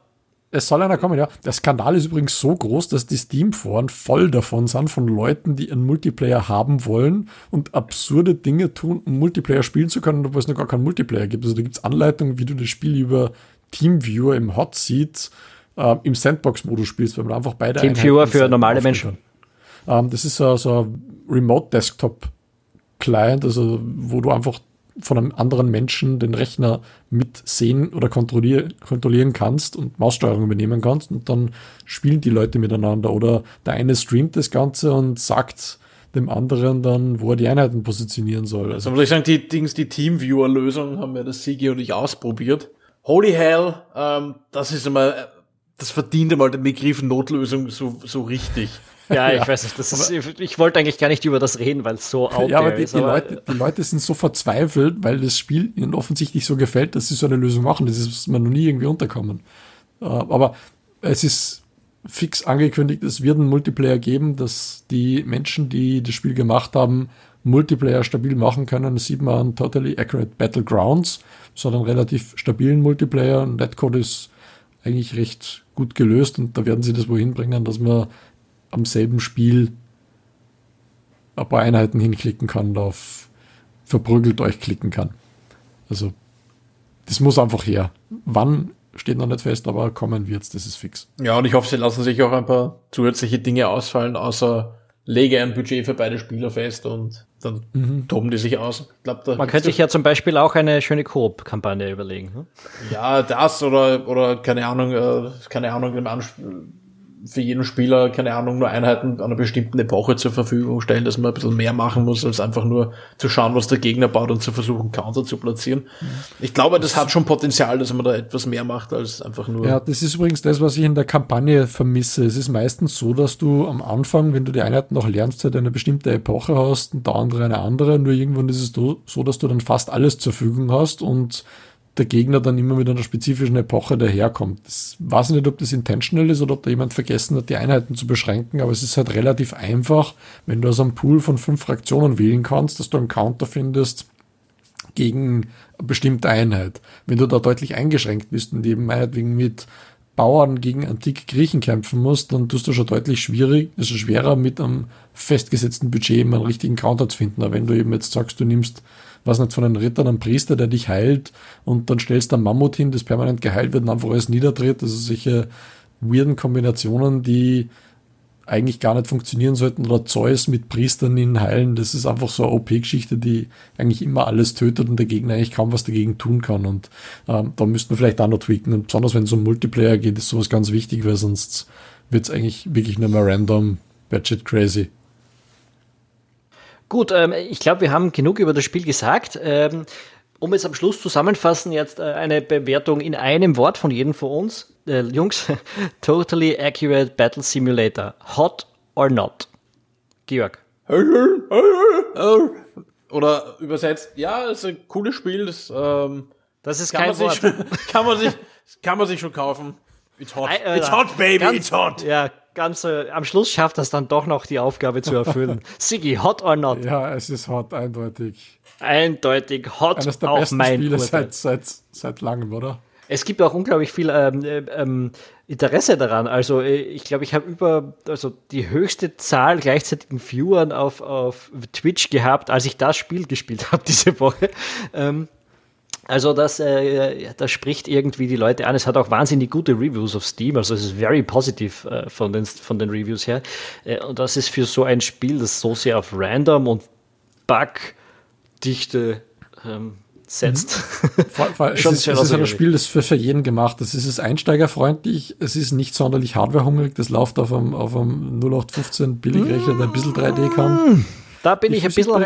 Speaker 2: Es soll einer kommen, ja. Der Skandal ist übrigens so groß, dass die Steam-Foren voll davon sind, von Leuten, die einen Multiplayer haben wollen und absurde Dinge tun, um Multiplayer spielen zu können, obwohl es noch gar keinen Multiplayer gibt. Also da gibt es Anleitungen, wie du das Spiel über Teamviewer im Hot Seat äh, im Sandbox-Modus spielst, weil man einfach beide
Speaker 1: Teamviewer für normale Menschen.
Speaker 2: Ähm, das ist so, so ein Remote-Desktop-Client, also wo du einfach von einem anderen Menschen den Rechner mitsehen oder kontrollier kontrollieren kannst und Maussteuerung übernehmen kannst und dann spielen die Leute miteinander oder der eine streamt das Ganze und sagt dem anderen dann, wo er die Einheiten positionieren soll.
Speaker 3: Also muss ich sagen, die Dings, die Teamviewer-Lösung haben wir das Sigi und ich ausprobiert. Holy hell, ähm, das ist einmal, das verdient einmal den Begriff Notlösung so, so richtig.
Speaker 1: Ja, ich ja. weiß nicht. Das ist, ich wollte eigentlich gar nicht über das reden, weil es so
Speaker 2: out ja, aber die, ist. Die, aber Leute, die Leute sind so verzweifelt, weil das Spiel ihnen offensichtlich so gefällt, dass sie so eine Lösung machen. Das ist mir noch nie irgendwie unterkommen. Äh, aber es ist fix angekündigt, es wird einen Multiplayer geben, dass die Menschen, die das Spiel gemacht haben, Multiplayer stabil machen können. Das sieht man an Totally Accurate Battlegrounds. Einen relativ stabilen Multiplayer. Netcode ist eigentlich recht gut gelöst und da werden sie das wohin bringen, dass man am selben Spiel ein paar Einheiten hinklicken kann, auf verprügelt euch klicken kann. Also, das muss einfach her. Wann steht noch nicht fest, aber kommen wird's, das ist fix.
Speaker 3: Ja, und ich hoffe, sie lassen sich auch ein paar zusätzliche Dinge ausfallen, außer lege ein Budget für beide Spieler fest und dann mhm. toben die sich aus.
Speaker 1: Glaub, Man könnte sich ja zum Beispiel auch eine schöne Koop-Kampagne überlegen. Ne?
Speaker 3: Ja, das oder, oder keine Ahnung, äh, keine Ahnung, im Anspiel für jeden Spieler, keine Ahnung, nur Einheiten an einer bestimmten Epoche zur Verfügung stellen, dass man ein bisschen mehr machen muss, als einfach nur zu schauen, was der Gegner baut und zu versuchen, Counter zu platzieren. Ich glaube, das hat schon Potenzial, dass man da etwas mehr macht, als einfach nur.
Speaker 2: Ja, das ist übrigens das, was ich in der Kampagne vermisse. Es ist meistens so, dass du am Anfang, wenn du die Einheiten noch lernst, halt eine bestimmte Epoche hast und der andere eine andere, nur irgendwann ist es so, dass du dann fast alles zur Verfügung hast und der Gegner dann immer mit einer spezifischen Epoche daherkommt. Ich weiß nicht, ob das intentional ist oder ob da jemand vergessen hat, die Einheiten zu beschränken, aber es ist halt relativ einfach, wenn du aus einem Pool von fünf Fraktionen wählen kannst, dass du einen Counter findest gegen eine bestimmte Einheit. Wenn du da deutlich eingeschränkt bist und eben meinetwegen mit Bauern gegen antike Griechen kämpfen musst, dann tust du schon deutlich schwierig, also schwerer mit einem festgesetzten Budget einen richtigen Counter zu finden. Aber wenn du eben jetzt sagst, du nimmst was nicht, von einem Ritter, einem Priester, der dich heilt und dann stellst du ein Mammut hin, das permanent geheilt wird und einfach alles niederdreht. Also solche weirden Kombinationen, die eigentlich gar nicht funktionieren sollten oder Zeus mit Priestern in heilen, das ist einfach so eine OP-Geschichte, die eigentlich immer alles tötet und der Gegner eigentlich kaum was dagegen tun kann und ähm, da müssten wir vielleicht auch noch tweaken und besonders wenn es um Multiplayer geht, ist sowas ganz wichtig, weil sonst wird es eigentlich wirklich nur mehr random, batshit crazy.
Speaker 1: Gut, ähm, ich glaube, wir haben genug über das Spiel gesagt. Ähm, um es am Schluss zusammenfassen, jetzt äh, eine Bewertung in einem Wort von jedem von uns. Äh, Jungs, *laughs* totally accurate Battle Simulator. Hot or not? Georg.
Speaker 3: Oder übersetzt, ja, es ist ein cooles Spiel. Das, ähm,
Speaker 1: das ist kein
Speaker 3: Wort. Sich, *laughs* kann, man sich, kann man sich schon kaufen. It's hot. It's hot, baby,
Speaker 1: ganz,
Speaker 3: it's hot.
Speaker 1: Ja, ganz äh, am Schluss schafft das dann doch noch die Aufgabe zu erfüllen. *laughs* Siggi, hot or not?
Speaker 2: Ja, es ist hot, eindeutig.
Speaker 1: Eindeutig hot.
Speaker 2: Eines der besten Spiele seit, seit, seit langem, oder?
Speaker 1: Es gibt auch unglaublich viel ähm, äh, ähm, Interesse daran. Also äh, ich glaube, ich habe über also die höchste Zahl gleichzeitigen Viewern auf, auf Twitch gehabt, als ich das Spiel gespielt *laughs* habe diese Woche. Ähm, also das, äh, das spricht irgendwie die Leute an. Es hat auch wahnsinnig gute Reviews auf Steam. Also es ist very positive äh, von, den, von den Reviews her. Äh, und das ist für so ein Spiel, das so sehr auf Random und Bugdichte ähm, setzt.
Speaker 2: Mhm. Vor, *laughs* es ist, es ist ein Spiel, das für, für jeden gemacht ist. Es ist einsteigerfreundlich, es ist nicht sonderlich hardwarehungrig, das läuft auf einem, auf einem 0815 Billigrechner, der ein bisschen 3D kann.
Speaker 1: Da bin ich ein bisschen...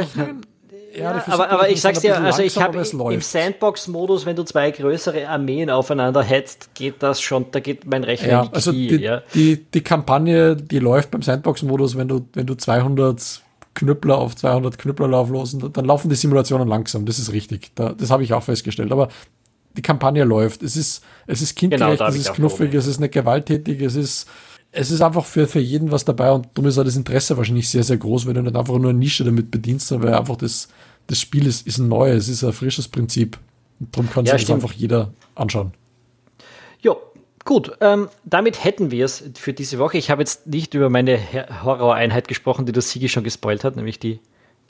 Speaker 1: Rechnen, ja, aber, aber ich sag's dir, also ich habe im Sandbox-Modus, wenn du zwei größere Armeen aufeinander hetzt, geht das schon, da geht mein Rechner
Speaker 2: ja, in die also Knie, die, ja. die, die Kampagne, die läuft beim Sandbox-Modus, wenn du, wenn du 200 Knüppler auf 200 Knüppler laufen lassen, dann laufen die Simulationen langsam, das ist richtig, da, das habe ich auch festgestellt, aber die Kampagne läuft, es ist, es ist kindgerecht, genau, es ist knuffig, es ist nicht gewalttätig, es ist es ist einfach für, für jeden was dabei und darum ist auch das Interesse wahrscheinlich sehr, sehr groß, wenn du nicht einfach nur eine Nische damit bedienst, sondern weil einfach das, das Spiel ist, ist ein neues, es ist ein frisches Prinzip. Und darum kann ja, sich das einfach jeder anschauen.
Speaker 1: Ja, gut. Ähm, damit hätten wir es für diese Woche. Ich habe jetzt nicht über meine Horror-Einheit gesprochen, die das Sigi schon gespoilt hat, nämlich die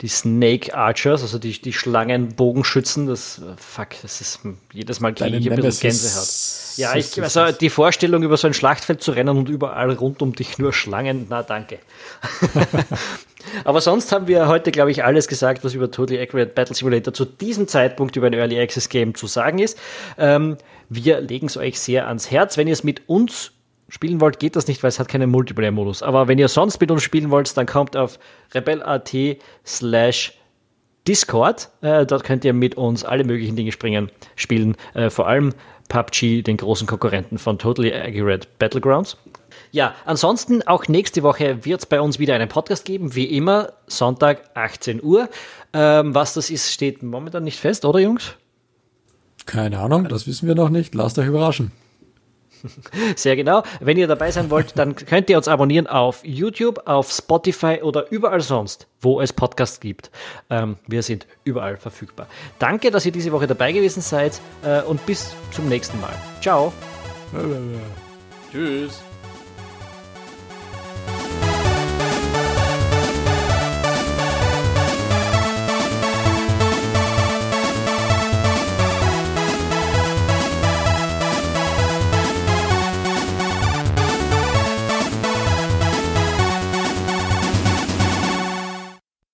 Speaker 1: die Snake Archers, also die, die Schlangenbogenschützen, das, fuck, das ist jedes Mal kriege ich ein bisschen Gänsehaut. Ja, ich, also die Vorstellung, über so ein Schlachtfeld zu rennen und überall rund um dich nur Schlangen, na danke. *laughs* Aber sonst haben wir heute, glaube ich, alles gesagt, was über Totally Accurate Battle Simulator zu diesem Zeitpunkt über ein Early Access Game zu sagen ist. Ähm, wir legen es euch sehr ans Herz. Wenn ihr es mit uns spielen wollt, geht das nicht, weil es hat keinen Multiplayer-Modus. Aber wenn ihr sonst mit uns spielen wollt, dann kommt auf rebel.at slash Discord. Äh, dort könnt ihr mit uns alle möglichen Dinge springen, spielen. Äh, vor allem PUBG, den großen Konkurrenten von Totally Accurate Battlegrounds. Ja, ansonsten auch nächste Woche wird es bei uns wieder einen Podcast geben, wie immer, Sonntag 18 Uhr. Ähm, was das ist, steht momentan nicht fest, oder Jungs?
Speaker 2: Keine Ahnung, das wissen wir noch nicht. Lasst euch überraschen. *laughs*
Speaker 1: Sehr genau. Wenn ihr dabei sein wollt, dann könnt ihr uns abonnieren auf YouTube, auf Spotify oder überall sonst, wo es Podcasts gibt. Ähm, wir sind überall verfügbar. Danke, dass ihr diese Woche dabei gewesen seid äh, und bis zum nächsten Mal. Ciao.
Speaker 3: Tschüss.